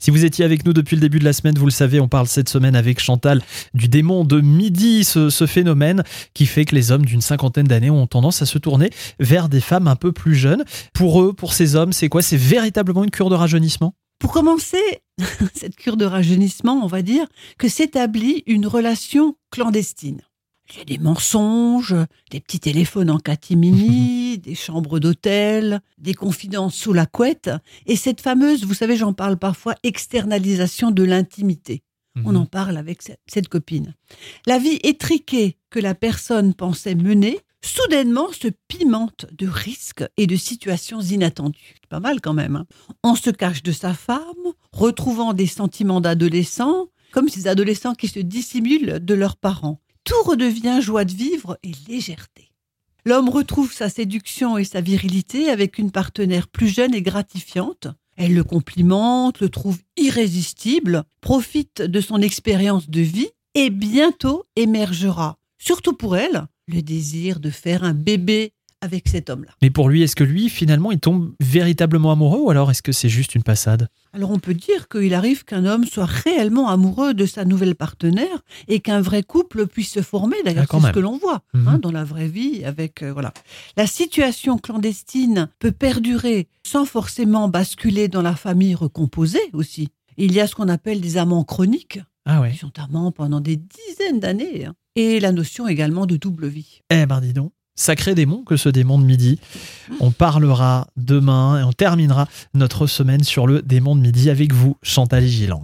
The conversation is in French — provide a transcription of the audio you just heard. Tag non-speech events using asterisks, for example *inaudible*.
Si vous étiez avec nous depuis le début de la semaine, vous le savez, on parle cette semaine avec Chantal du démon de midi, ce, phénomène qui fait que les hommes d'une cinquantaine d'années ont tendance à se tourner vers des femmes un peu plus jeunes. Pour eux, pour ces hommes, c'est quoi? C'est véritablement une cure de rajeunissement? Pour commencer, *laughs* cette cure de rajeunissement, on va dire que s'établit une relation clandestine. Il y a des mensonges, des petits téléphones en catimini, *laughs* des chambres d'hôtel, des confidences sous la couette, et cette fameuse, vous savez, j'en parle parfois, externalisation de l'intimité. On en parle avec ce- cette copine. La vie étriquée que la personne pensait mener, soudainement se pimente de risques et de situations inattendues. C'est Pas mal quand même. hein. On se cache de sa femme, retrouvant des sentiments d'adolescents, comme ces adolescents qui se dissimulent de leurs parents. Tout redevient joie de vivre et légèreté. L'homme retrouve sa séduction et sa virilité avec une partenaire plus jeune et gratifiante. Elle le complimente, le trouve irrésistible, profite de son expérience de vie et bientôt émergera, surtout pour elle, le désir de faire un bébé avec cet homme-là. Mais pour lui, est-ce que lui, finalement, il tombe véritablement amoureux ou alors est-ce que c'est juste une passade? Alors on peut dire qu'il arrive qu'un homme soit réellement amoureux de sa nouvelle partenaire et qu'un vrai couple puisse se former. D'ailleurs, Ah, c'est ce que l'on voit Mhm. hein, dans la vraie vie. Avec euh, voilà, la situation clandestine peut perdurer sans forcément basculer dans la famille recomposée aussi. Il y a ce qu'on appelle des amants chroniques. Ah ouais Ils sont amants pendant des dizaines d'années. hein. Et la notion également de double vie. Eh ben dis donc, sacré démon que ce démon de midi. On parlera demain et on terminera notre semaine sur le démon de midi avec vous, Chantal Gilang.